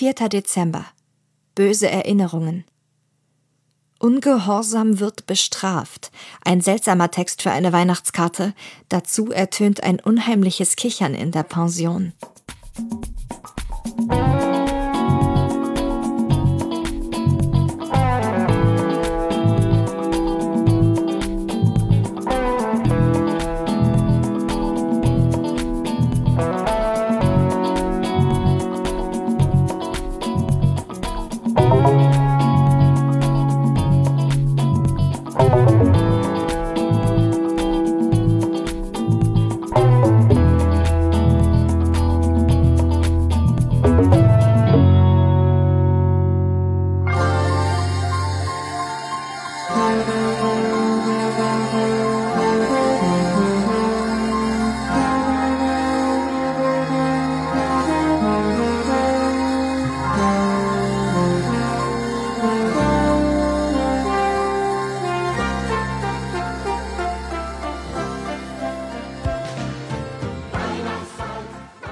4. Dezember. Böse Erinnerungen. Ungehorsam wird bestraft. Ein seltsamer Text für eine Weihnachtskarte. Dazu ertönt ein unheimliches Kichern in der Pension.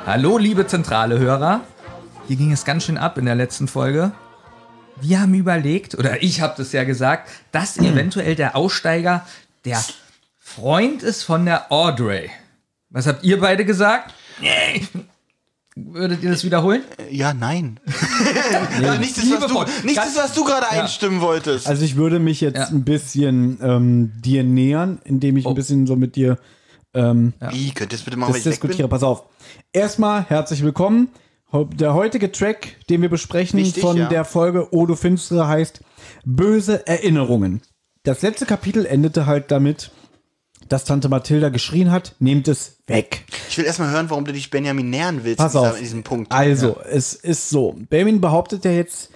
Hallo, liebe zentrale Hörer. Hier ging es ganz schön ab in der letzten Folge. Wir haben überlegt, oder ich habe das ja gesagt, dass eventuell der Aussteiger der Freund ist von der Audrey. Was habt ihr beide gesagt? Nee. Würdet ihr das wiederholen? Ja, nein. ja, nicht das, was du, Liebevoll. nicht das, was du gerade Ja. einstimmen wolltest. Also ich würde mich jetzt Ja. ein bisschen ähm, dir nähern, indem ich Oh. ein bisschen so mit dir ähm, Wie, könnt ihr das bitte mal, das wenn ich diskutiere. Pass auf. Erstmal herzlich willkommen. Der heutige Track, den wir besprechen Wichtig, von ja. der Folge Odo Finstere heißt Böse Erinnerungen. Das letzte Kapitel endete halt damit, dass Tante Mathilda geschrien hat, nehmt es weg. Ich will erstmal hören, warum du dich Benjamin nähern willst Pass auf. in diesem Punkt. Also, es ist so. Benjamin behauptet ja jetzt,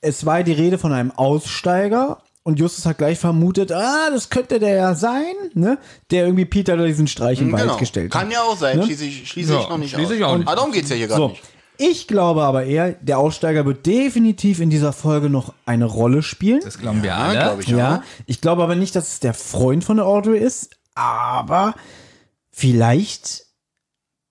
es war die Rede von einem Aussteiger und Justus hat gleich vermutet, ah, das könnte der ja sein, ne? Der irgendwie Peter da diesen Streich im Wald genau. gestellt hat. Kann ja auch sein, Ne? schließe ich, schließe Ja, ich noch nicht schließe aus. ich auch nicht Aber darum geht es ja hier gerade So. nicht. Ich glaube aber eher, der Aussteiger wird definitiv in dieser Folge noch eine Rolle spielen. Das glauben wir Ja, alle. glaube ich Ja, auch. ich glaube aber nicht, dass es der Freund von der Audrey ist, aber vielleicht.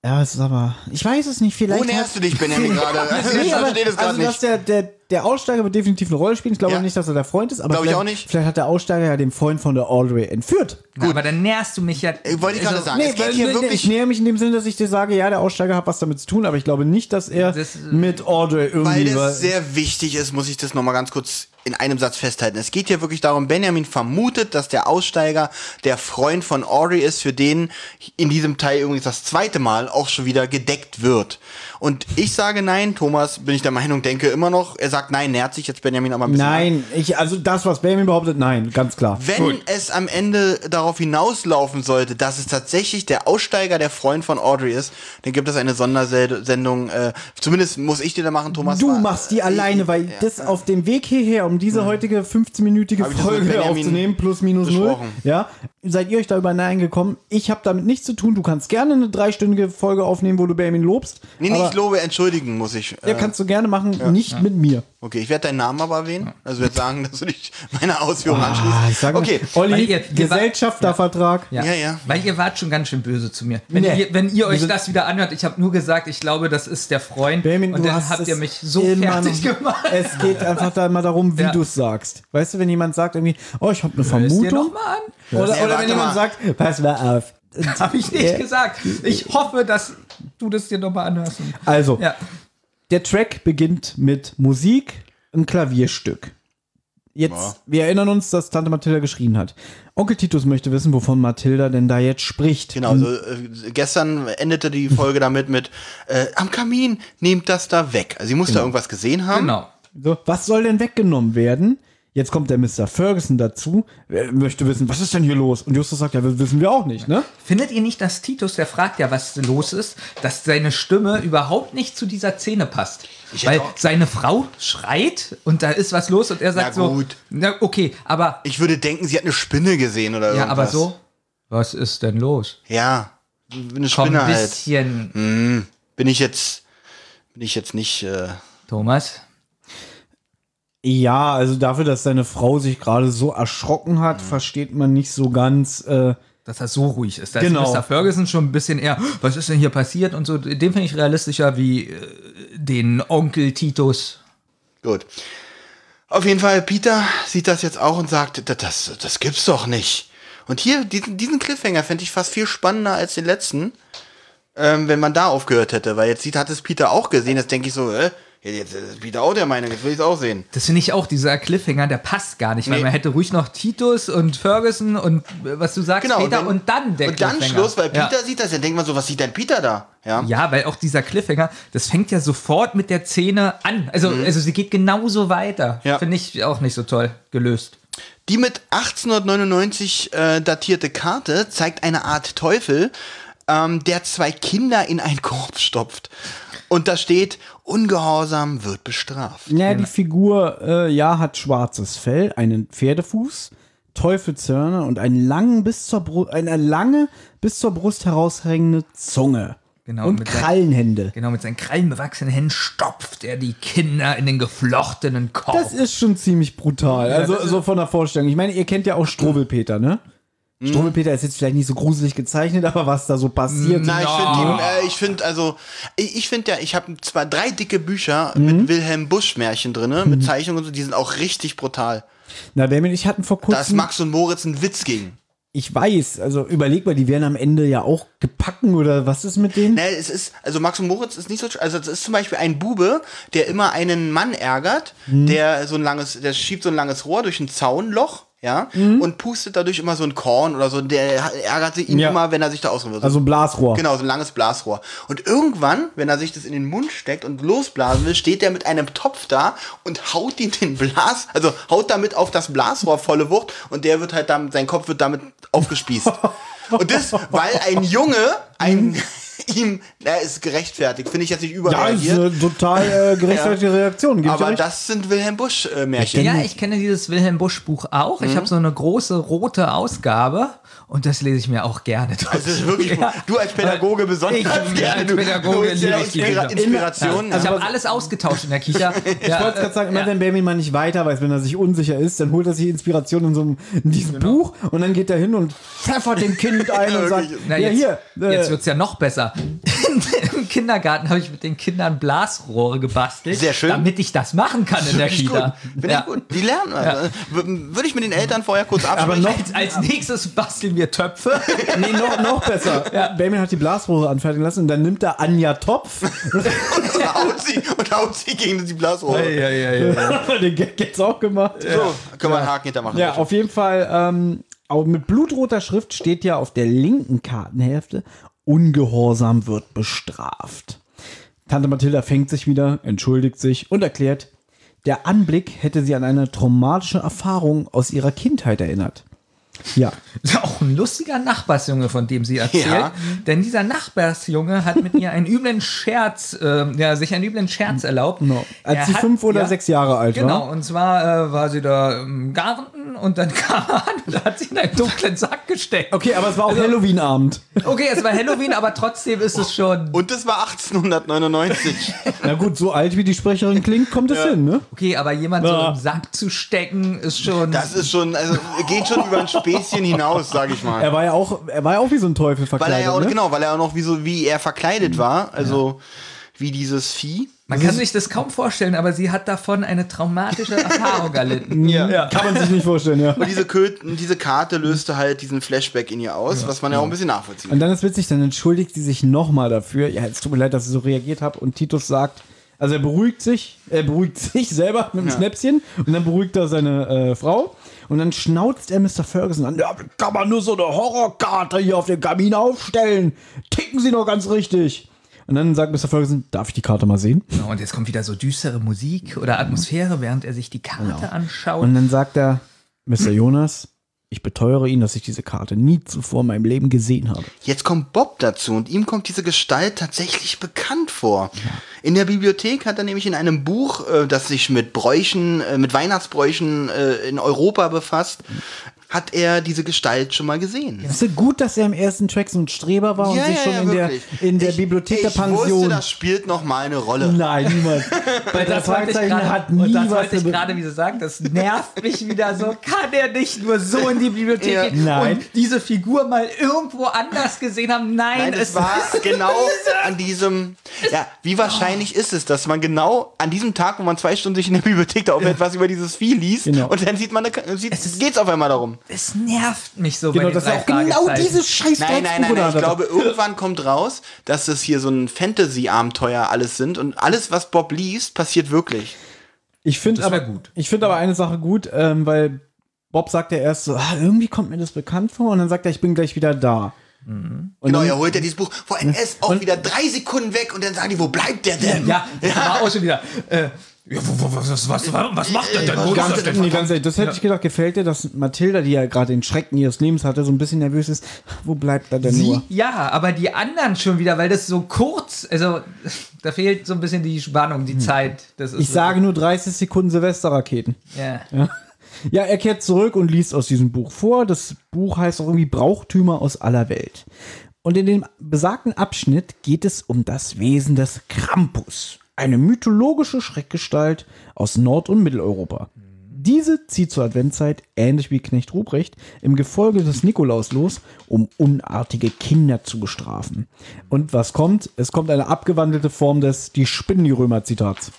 Ja, es ist aber. Ich weiß es nicht, vielleicht. Wo näherst du dich, Benjamin, gerade? Also, Nee, aber, verstehe das gerade also, dass nicht. der, der, der Aussteiger wird definitiv eine Rolle spielen. Ich glaube Ja. nicht, dass er der Freund ist. Aber Glaube ich vielleicht- auch nicht. Vielleicht hat der Aussteiger ja den Freund von der Audrey entführt. Gut, aber dann näherst du mich ja. Ich wollte ich gerade Also, sagen, es geht weil- hier wirklich... ich nähere mich in dem Sinne, dass ich dir sage, ja, der Aussteiger hat was damit zu tun, aber ich glaube nicht, dass er Das- mit Audrey Weil irgendwie. das sehr wichtig ist, muss ich das nochmal ganz kurz in einem Satz festhalten. Es geht hier wirklich darum, Benjamin vermutet, dass der Aussteiger der Freund von Audrey ist, für den in diesem Teil übrigens das zweite Mal auch schon wieder gedeckt wird. Und ich sage nein, Thomas, bin ich der Meinung, denke immer noch, er sagt nein, nähert sich jetzt Benjamin aber ein bisschen nein, ich, also das, was Benjamin behauptet, nein, ganz klar. Wenn es am Ende darauf hinauslaufen sollte, dass es tatsächlich der Aussteiger der Freund von Audrey ist, dann gibt es eine Sondersendung. Äh, zumindest muss ich die da machen, Thomas. Du war- machst die alleine, weil das auf dem Weg hierher, um diese heutige 15-minütige Hab ich das mit Folge aufzunehmen, plus minus null, ja, seid ihr euch da über Nein gekommen? Ich habe damit nichts zu tun. Du kannst gerne eine dreistündige Folge aufnehmen, wo du Benjamin lobst. Nee, nicht Lobe, entschuldigen muss ich. Ja, kannst du gerne machen, nicht mit mir. okay, ich werde deinen Namen aber erwähnen. Also werde sagen, dass du dich meiner Ausführung Ah, anschließt. ich sage okay, Olli, ihr- ihr Gesellschaftervertrag. Ja. Ja, ja. Weil ihr wart schon ganz schön böse zu mir. Wenn, Nee. ihr, wenn ihr euch das wieder anhört, ich habe nur gesagt, ich glaube, das ist der Freund. Benjamin, und du dann hast habt es ihr mich so fertig gemacht. Es geht einfach da immer darum, wie Ja. du es sagst. Weißt du, wenn jemand sagt irgendwie, oh, ich habe eine Hörst dir Vermutung. noch mal an? Oder, Nee, oder warte wenn jemand mal. sagt, pass mal auf. Habe ich nicht gesagt. Ich hoffe, dass du das dir nochmal anhörst. Also, Ja. der Track beginnt mit Musik, ein Klavierstück. Jetzt, Ja. wir erinnern uns, dass Tante Mathilda geschrien hat. Onkel Titus möchte wissen, wovon Mathilda denn da jetzt spricht. Genau, also äh, gestern endete die Folge damit mit äh, am Kamin, nehmt das da weg. Also sie muss da irgendwas gesehen haben. Genau. So, was soll denn weggenommen werden? Jetzt kommt der Mr. Ferguson dazu, er möchte wissen, was ist denn hier los? Und Justus sagt, ja, das wissen wir auch nicht, ne? Findet ihr nicht, dass Titus, der fragt ja, was los ist, dass seine Stimme überhaupt nicht zu dieser Szene passt? Weil seine Frau schreit und da ist was los und er sagt Na so, gut. na okay, aber Ich würde denken, sie hat eine Spinne gesehen oder ja, aber irgendwas. so, was ist denn los? Ja, eine Komm Spinne ein halt. bisschen, Bin ich jetzt, bin ich jetzt nicht. Äh, Thomas. Ja, also dafür, dass seine Frau sich gerade so erschrocken hat, versteht man nicht so ganz, äh, dass er so ruhig ist. Da Genau. ist Mr. Ferguson schon ein bisschen eher, was ist denn hier passiert und so. Den finde ich realistischer wie äh, den Onkel Titus. Gut. Auf jeden Fall, Peter sieht das jetzt auch und sagt, "Das- das, das gibt's doch nicht. Und hier, diesen, diesen Cliffhanger fände ich fast viel spannender als den letzten, ähm, wenn man da aufgehört hätte. Weil jetzt sieht, hat es Peter auch gesehen. Jetzt denke ich so, äh, jetzt ist Peter auch der Meinung, jetzt will ich es auch sehen. Das finde ich auch, dieser Cliffhanger, der passt gar nicht, weil Nee. man hätte ruhig noch Titus und Ferguson und äh, was du sagst, Peter wenn- und dann der Und dann Cliffhanger. Schluss, weil Ja. Peter sieht das, dann denkt man so, was sieht denn Peter da? Ja. Ja, weil auch dieser Cliffhanger, das fängt ja sofort mit der Szene an. Also, also sie geht genauso weiter. Mhm. Ja. Finde ich auch nicht so toll gelöst. Die mit 1899 äh, datierte Karte zeigt eine Art Teufel, ähm, der zwei Kinder in einen Korb stopft. Und da steht, Ungehorsam wird bestraft. Ja, die Figur, äh, ja, hat schwarzes Fell, einen Pferdefuß, Teufelshörner und einen langen bis zur Bru eine lange bis zur Brust heraushängende Zunge. Genau, Und Krallenhände. Genau, mit seinen krallenbewachsenen Händen stopft er die Kinder in den geflochtenen Korb. Das ist schon ziemlich brutal. Also so von der Vorstellung. Ich meine, ihr kennt ja auch Strobelpeter, ne? Mhm. Ist jetzt vielleicht nicht so gruselig gezeichnet, aber was da so passiert. Nein, ich Ja. finde, äh, ich finde, also, ich, ich finde ja, ich habe zwar drei dicke Bücher Mhm. mit Wilhelm Busch Märchen drinne, mit Zeichnungen und so, die sind auch richtig brutal. Na, Benjamin, ich hatten vor kurzem. Max und Moritz ein Witz gegen. Ich weiß, also überleg mal, die werden am Ende ja auch gepacken oder was ist mit denen? Ne, es ist, also Max und Moritz ist nicht so, also es ist zum Beispiel ein Bube, der immer einen Mann ärgert, Mhm. der so ein langes, der schiebt so ein langes Rohr durch ein Zaunloch, ja, Mhm. und pustet dadurch immer so ein Korn oder so, der ärgert ihn Ja. immer, wenn er sich da ausruhen will. Also ein Blasrohr. Genau, so ein langes Blasrohr. Und irgendwann, wenn er sich das in den Mund steckt und losblasen will, steht er mit einem Topf da und haut ihm den Blas, also haut damit auf das Blasrohr volle Wucht und der wird halt dann, sein Kopf wird damit aufgespießt. und das, weil ein Junge, ein, ihm, er ist gerechtfertigt, finde ich jetzt nicht Ja, ist überreagiert. eine total äh, gerechtfertigte Reaktion. Dir aber das sind Wilhelm Busch äh, Märchen. ja, ich kenne dieses Wilhelm Busch Buch auch. Mhm. Ich habe so eine große rote Ausgabe und das lese ich mir auch gerne durch. Das ist wirklich, Ja. du als Pädagoge besonders Ich, ja, gerne. als Pädagoge du liebe ich Inspira. Inspiration. Ich ja. habe alles ausgetauscht in der Kicher. Ich wollte gerade sagen, immer wenn Benjamin mal nicht weiter weiß, wenn er sich unsicher ist, dann holt er sich Inspiration in so einem, in diesem Buch und dann geht er hin und pfeffert dem Kind ein und sagt, Na, ja jetzt, hier, äh, jetzt wird's ja noch besser. Im Kindergarten habe ich mit den Kindern Blasrohre gebastelt, Sehr schön. damit ich das machen kann in der Finde ich Kita. gut. Finde Ja. ich gut. Die lernen. Also. W- Würde ich mit den Eltern vorher kurz absprechen. noch- Als, als nächstes basteln wir Töpfe. nee, noch, noch besser. Benjamin hat die Blasrohre anfertigen lassen und dann nimmt er Anja Topf, und haut sie, und haut sie gegen die Blasrohre. ja, ja, ja. den Gag jetzt auch gemacht. So, können wir einen Haken hintermachen. Ja, auf jeden Fall, ähm, auch mit blutroter Schrift steht ja auf der linken Kartenhälfte, Ungehorsam wird bestraft. Tante Mathilda fängt sich wieder, entschuldigt sich und erklärt, der Anblick hätte sie an eine traumatische Erfahrung aus ihrer Kindheit erinnert. Ja, Ist ja auch ein lustiger Nachbarsjunge, von dem sie erzählt. Ja. Denn dieser Nachbarsjunge hat mit ihr einen üblen Scherz, äh, ja, sich einen üblen Scherz erlaubt. genau. Als Er sie hat- fünf oder ja, sechs Jahre alt Genau, war. und zwar äh, war sie da im Garten und dann kam er an und hat sie in einen dunklen Sack gesteckt. Okay, aber es war auch Also- Halloween-Abend. Okay, es war Halloween, aber trotzdem ist es schon. Und das war 1899. Na gut, so alt wie die Sprecherin klingt, kommt es hin, ne? Okay, aber jemand so Ja. im Sack zu stecken, ist schon. Das ist schon, also geht schon über ein Späßchen hinaus, sag ich mal. Er war ja auch, er war ja auch wie so ein Teufel Weil verkleidet, er ja auch, ne? genau, weil er auch noch wie so, wie er verkleidet war. Also wie dieses Vieh. man kann sich das kaum vorstellen, aber sie hat davon eine traumatische Erfahrung erlitten. Ja. Kann man sich nicht vorstellen, ja. Und diese, Kö diese Karte löste halt diesen Flashback in ihr aus, was man ja auch ein bisschen nachvollziehen Und kann. dann ist witzig, dann entschuldigt sie sich nochmal dafür. Ja, es tut mir leid, dass ich so reagiert habe. Und Titus sagt, also er beruhigt sich, er beruhigt sich selber mit dem Ja. Schnäpschen und dann beruhigt er seine äh, Frau. Und dann schnauzt er Mr. Ferguson an. Ja, wie kann man nur so eine Horrorkarte hier auf den Kamin aufstellen? Ticken Sie noch ganz richtig. Und dann sagt Mr. Ferguson, darf ich die Karte mal sehen? Genau, Und jetzt kommt wieder so düstere Musik oder Atmosphäre, während er sich die Karte anschaut. Und dann sagt er, Mr. Jonas, ich beteuere Ihnen, dass ich diese Karte nie zuvor in meinem Leben gesehen habe. Jetzt kommt Bob dazu und ihm kommt diese Gestalt tatsächlich bekannt vor. In der Bibliothek hat er nämlich in einem Buch, äh, das sich mit Bräuchen, äh, mit Weihnachtsbräuchen äh, in Europa befasst, hat er diese Gestalt schon mal gesehen. Es ist gut, dass er im ersten Track so ein Streber war und sich schon in, der, in der ich, Bibliothek ich der Pension. Wusste, das spielt noch mal eine Rolle. Nein, niemals. Bei der Das ich Fragezeichen hat und das was wollte ich gerade wieder sagen, das nervt mich wieder so. Kann er nicht nur so in die Bibliothek Ja. gehen Nein. und diese Figur mal irgendwo anders gesehen haben? Nein, Nein, es war genau an diesem. Ja, wie wahrscheinlich ist es, dass man genau an diesem Tag, wo man zwei Stunden sich in der Bibliothek da aufhält, was über dieses Vieh liest Genau. und dann sieht man, eine, sieht, geht's auf einmal darum. Es nervt mich so Genau, das ist auch genau dieses scheiß Nein, nein, nein, nein. Ich glaube, irgendwann kommt raus, dass es hier so ein Fantasy-Abenteuer alles sind und alles, was Bob liest, passiert wirklich. Ich finde Das aber, gut. ich finde aber eine Sache gut, ähm, weil Bob sagt ja erst so, ah, irgendwie kommt mir das bekannt vor und dann sagt er, ich bin gleich wieder da. Und genau, dann- er holt ja dieses Buch. Vor allem er ist auch wieder drei Sekunden weg und dann sagen die, wo bleibt der denn? Ja, das war auch schon wieder. Äh, ja, was, was, was, was macht er denn? Wo ist Ganz, das denn? nee, ganz ehrlich, das hätte ich gedacht, gefällt dir, dass Mathilda, die ja gerade den Schrecken ihres Lebens hatte, so ein bisschen nervös ist. Wo bleibt er denn nur? Sie? Ja, aber die anderen schon wieder, weil das so kurz, also da fehlt so ein bisschen die Spannung, die Zeit. Das ist Ich so- sage nur 30 Sekunden Silvesterraketen. Ja. Ja, er kehrt zurück und liest aus diesem Buch vor. Das Buch heißt auch irgendwie Brauchtümer aus aller Welt. Und in dem besagten Abschnitt geht es um das Wesen des Krampus, eine mythologische Schreckgestalt aus Nord- und Mitteleuropa. Diese zieht zur Adventzeit, ähnlich wie Knecht Ruprecht, im Gefolge des Nikolaus los, um unartige Kinder zu bestrafen. Und was kommt? Es kommt eine abgewandelte Form des Die spinnen die Römer-Zitats.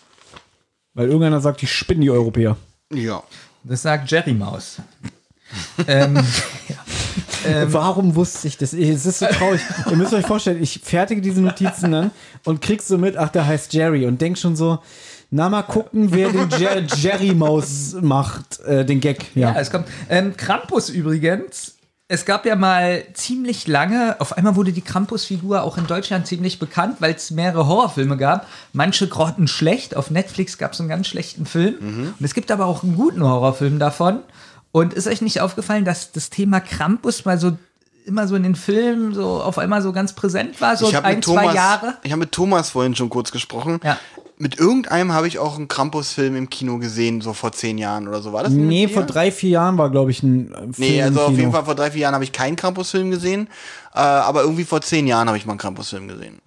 Weil irgendeiner sagt, die spinnen die Europäer. Ja. Das sagt Jerry Maus. ähm, Warum wusste ich das? Es ist so traurig. Ihr müsst euch vorstellen, ich fertige diese Notizen dann und kriegst so mit, ach, der heißt Jerry und denk schon so, na mal gucken, wer den Jer Jerry Maus macht, äh, den Gag. ja, Ja. es kommt. Ähm, Krampus übrigens. Es gab ja mal ziemlich lange, auf einmal wurde die Krampus-Figur auch in Deutschland ziemlich bekannt, weil es mehrere Horrorfilme gab. Manche grotten schlecht. Auf Netflix gab es einen ganz schlechten Film. Und es gibt aber auch einen guten Horrorfilm davon. Und ist euch nicht aufgefallen, dass das Thema Krampus mal so immer so in den Filmen so auf einmal so ganz präsent war, so Ich habe ein, mit, zwei Thomas- Jahre? ich hab mit Thomas vorhin schon kurz gesprochen. Ja. Mit irgendeinem habe ich auch einen Krampus-Film im Kino gesehen, so vor zehn Jahren oder so. War das? Nee, vor drei, vier Jahren war, glaube ich, ein äh, Film Nee, im also auf jeden Fall vor drei, vier Jahren habe ich keinen Krampus-Film gesehen. Äh, aber irgendwie vor zehn Jahren habe ich mal einen Krampus-Film gesehen.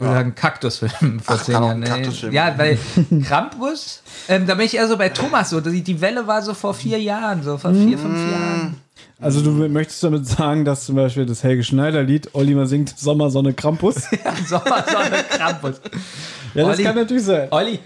Oder ein Kaktusfilm vor Ach, zehn Jahren. Kaktusfilm Ja, weil Krampus, ähm, da bin ich eher so bei Thomas so. Die, die Welle war so vor vier Jahren, so vor vier, fünf Mm. Jahren. Also du möchtest damit sagen, dass zum Beispiel das Helge Schneider-Lied Oliver singt Sommersonne Krampus? Sommersonne Krampus. Ja, das Olli. kann natürlich sein. Olli,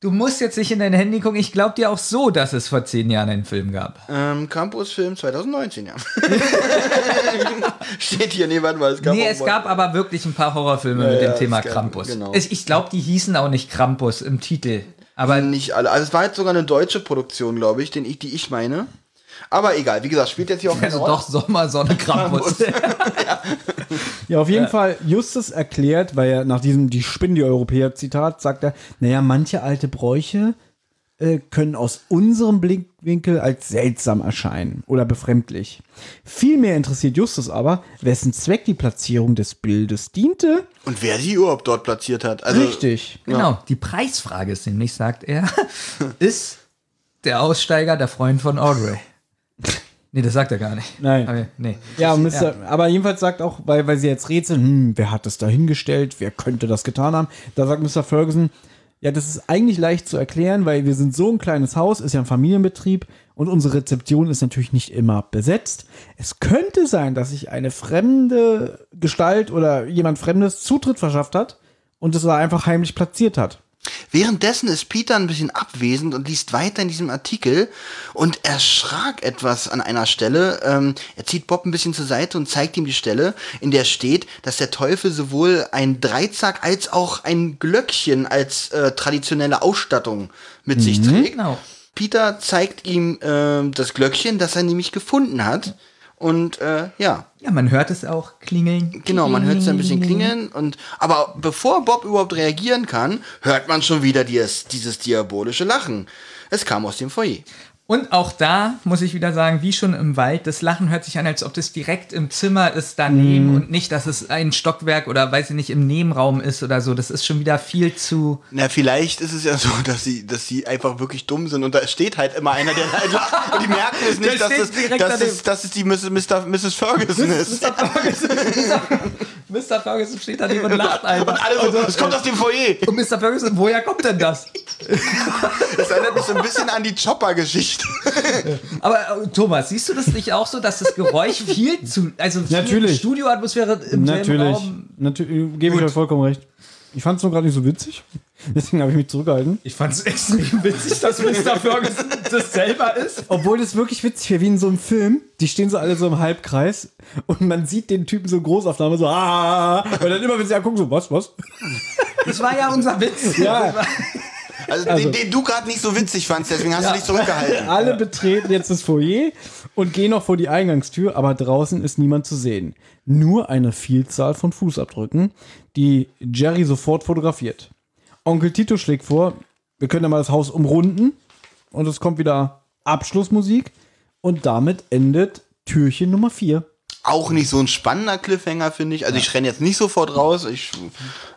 du musst jetzt nicht in dein Handy gucken. Ich glaube dir auch so, dass es vor zehn Jahren einen Film gab. Ähm, Krampus-Film 2019, ja. Steht hier, nee, warte mal. Es gab nee, es gab aber wirklich ein paar Horrorfilme mit ja, dem Thema es gab- Krampus. genau. Ich, ich glaube, die hießen auch nicht Krampus im Titel. Aber Nicht alle. Also es war jetzt sogar eine deutsche Produktion, glaube ich, den ich, die ich meine. Aber egal, wie gesagt, spielt jetzt hier auch keine also Rolle. doch Sommersonne Krampus. Ja, auf jeden Fall, Justus erklärt, weil er nach diesem Die spinnen die Europäer Zitat sagt er, naja, manche alte Bräuche äh, können aus unserem Blickwinkel als seltsam erscheinen oder befremdlich. Vielmehr interessiert Justus aber, wessen Zweck die Platzierung des Bildes diente. Und wer sie überhaupt dort platziert hat. Also, Richtig. Genau, die Preisfrage ist nämlich, sagt er, ist der Aussteiger der Freund von Audrey? Nee, das sagt er gar nicht. Nein. Aber, nee. Ja, Mr., aber jedenfalls sagt auch, weil, weil sie jetzt rätseln, hm, wer hat das da hingestellt, wer könnte das getan haben, da sagt Mr. Ferguson, ja, das ist eigentlich leicht zu erklären, weil wir sind so ein kleines Haus, ist ja ein Familienbetrieb und unsere Rezeption ist natürlich nicht immer besetzt. Es könnte sein, dass sich eine fremde Gestalt oder jemand Fremdes Zutritt verschafft hat und es da einfach heimlich platziert hat. Währenddessen ist Peter ein bisschen abwesend und liest weiter in diesem Artikel und erschrak etwas an einer Stelle. Ähm, er zieht Bob ein bisschen zur Seite und zeigt ihm die Stelle, in der steht, dass der Teufel sowohl ein Dreizack als auch ein Glöckchen als äh, traditionelle Ausstattung mit sich trägt. Genau. Peter zeigt ihm ähm, das Glöckchen, das er nämlich gefunden hat. Und äh, ja, Ja, man hört es auch klingeln. Genau, man hört es ein bisschen klingeln und aber bevor Bob überhaupt reagieren kann, hört man schon wieder dieses, dieses diabolische Lachen. Es kam aus dem Foyer. Und auch da muss ich wieder sagen, wie schon im Wald, das Lachen hört sich an, als ob das direkt im Zimmer ist daneben und nicht, dass es ein Stockwerk oder weiß ich nicht, im Nebenraum ist oder so. Das ist schon wieder viel zu. Na, vielleicht ist es ja so, dass sie, dass sie einfach wirklich dumm sind und da steht halt immer einer, der halt lacht und die merken es nicht, dass es, dass, es, dass es die Mrs. Mr. Mrs. Ferguson ist. Mr. Ferguson, steht daneben und lacht Und einfach. alle so, es kommt aus dem Foyer. Und Mr. Ferguson, woher kommt denn das? Das erinnert mich so ein bisschen an die Chopper-Geschichte. Aber äh, Thomas, siehst du das nicht auch so, dass das Geräusch viel zu, also viel Natürlich. Studioatmosphäre im selben Natürlich. Raum? Natürlich, gebe ich euch vollkommen recht. Ich fand es nur gerade nicht so witzig. Deswegen habe ich mich zurückgehalten. Ich fand es extrem witzig, dass Mr. Ferguson das selber ist. Obwohl das wirklich witzig wäre, wie in so einem Film. Die stehen so alle so im Halbkreis und man sieht den Typen so in Großaufnahme so, ah, und dann immer, wenn sie angucken, so, was, was? Das war ja unser Witz. Ja. Also, den, den du gerade nicht so witzig fandst, deswegen hast du dich zurückgehalten. Alle betreten jetzt das Foyer und gehen noch vor die Eingangstür, aber draußen ist niemand zu sehen. Nur eine Vielzahl von Fußabdrücken, die Jerry sofort fotografiert. Onkel Tito schlägt vor, wir können ja mal das Haus umrunden und es kommt wieder Abschlussmusik und damit endet Türchen Nummer 4. Auch nicht so ein spannender Cliffhanger, finde ich. Also ich renne jetzt nicht sofort raus. Ich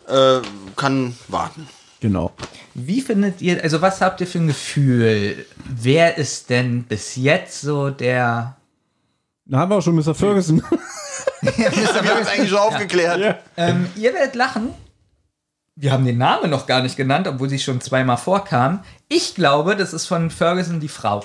äh, kann warten. Genau. Wie findet ihr, also was habt ihr für ein Gefühl? Wer ist denn bis jetzt so der. Da haben wir auch schon Mr. Ferguson. Wir haben es eigentlich schon aufgeklärt. Ähm, ihr werdet lachen. Wir haben den Namen noch gar nicht genannt, obwohl sie schon zweimal vorkam. Ich glaube, das ist von Ferguson die Frau.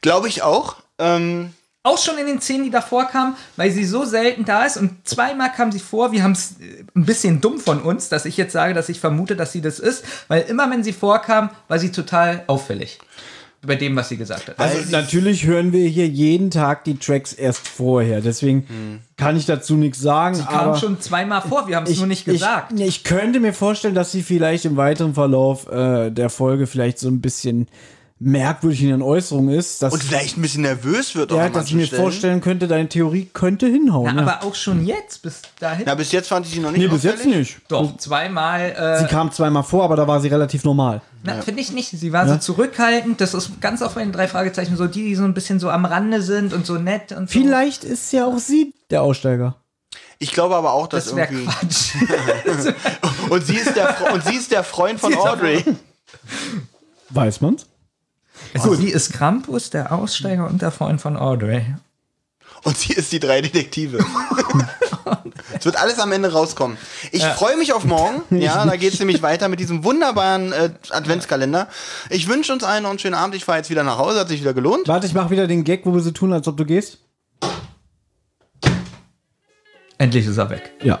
Glaube ich auch. Ähm, Auch schon in den Szenen, die davor kamen, weil sie so selten da ist und zweimal kam sie vor. Wir haben es ein bisschen dumm von uns, dass ich jetzt sage, dass ich vermute, dass sie das ist, weil immer, wenn sie vorkam, war sie total auffällig. Bei dem, was sie gesagt hat. Also natürlich hören wir hier jeden Tag die Tracks erst vorher. Deswegen kann ich dazu nichts sagen. sie kam schon zweimal vor, wir haben es nur nicht gesagt. Ich, ich könnte mir vorstellen, dass sie vielleicht im weiteren Verlauf äh, der Folge vielleicht so ein bisschen merkwürdig in ihren Äußerungen ist. Dass, und vielleicht ein bisschen nervös wird auch ja, dass ich mir Stellen. vorstellen könnte, deine Theorie könnte hinhauen. Na, ja. aber auch schon jetzt, bis dahin. Na, bis jetzt fand ich sie noch nicht nee, bis jetzt nicht. Doch, zweimal. Äh, Sie kam zweimal vor, aber da war sie relativ normal. Na, finde ich nicht. Sie war so zurückhaltend. Das ist ganz oft bei den drei Fragezeichen so, die, die so ein bisschen so am Rande sind und so nett und so. Vielleicht ist ja auch sie der Aussteiger. Ich glaube aber auch, dass Das wäre irgendwie. Quatsch. Und sie, ist der, und sie ist der Freund von Audrey. Weiß man's? Also sie ist Krampus, der Aussteiger und der Freund von Audrey. Und sie ist die drei Detektive. Es wird alles am Ende rauskommen. Ich freue mich auf morgen. Ja, da geht es nämlich weiter mit diesem wunderbaren äh, Adventskalender. Ich wünsche uns allen noch einen schönen Abend. Ich fahre jetzt wieder nach Hause, hat sich wieder gelohnt. Warte, ich mach wieder den Gag, wo wir so tun, als ob du gehst. Endlich ist er weg. Ja.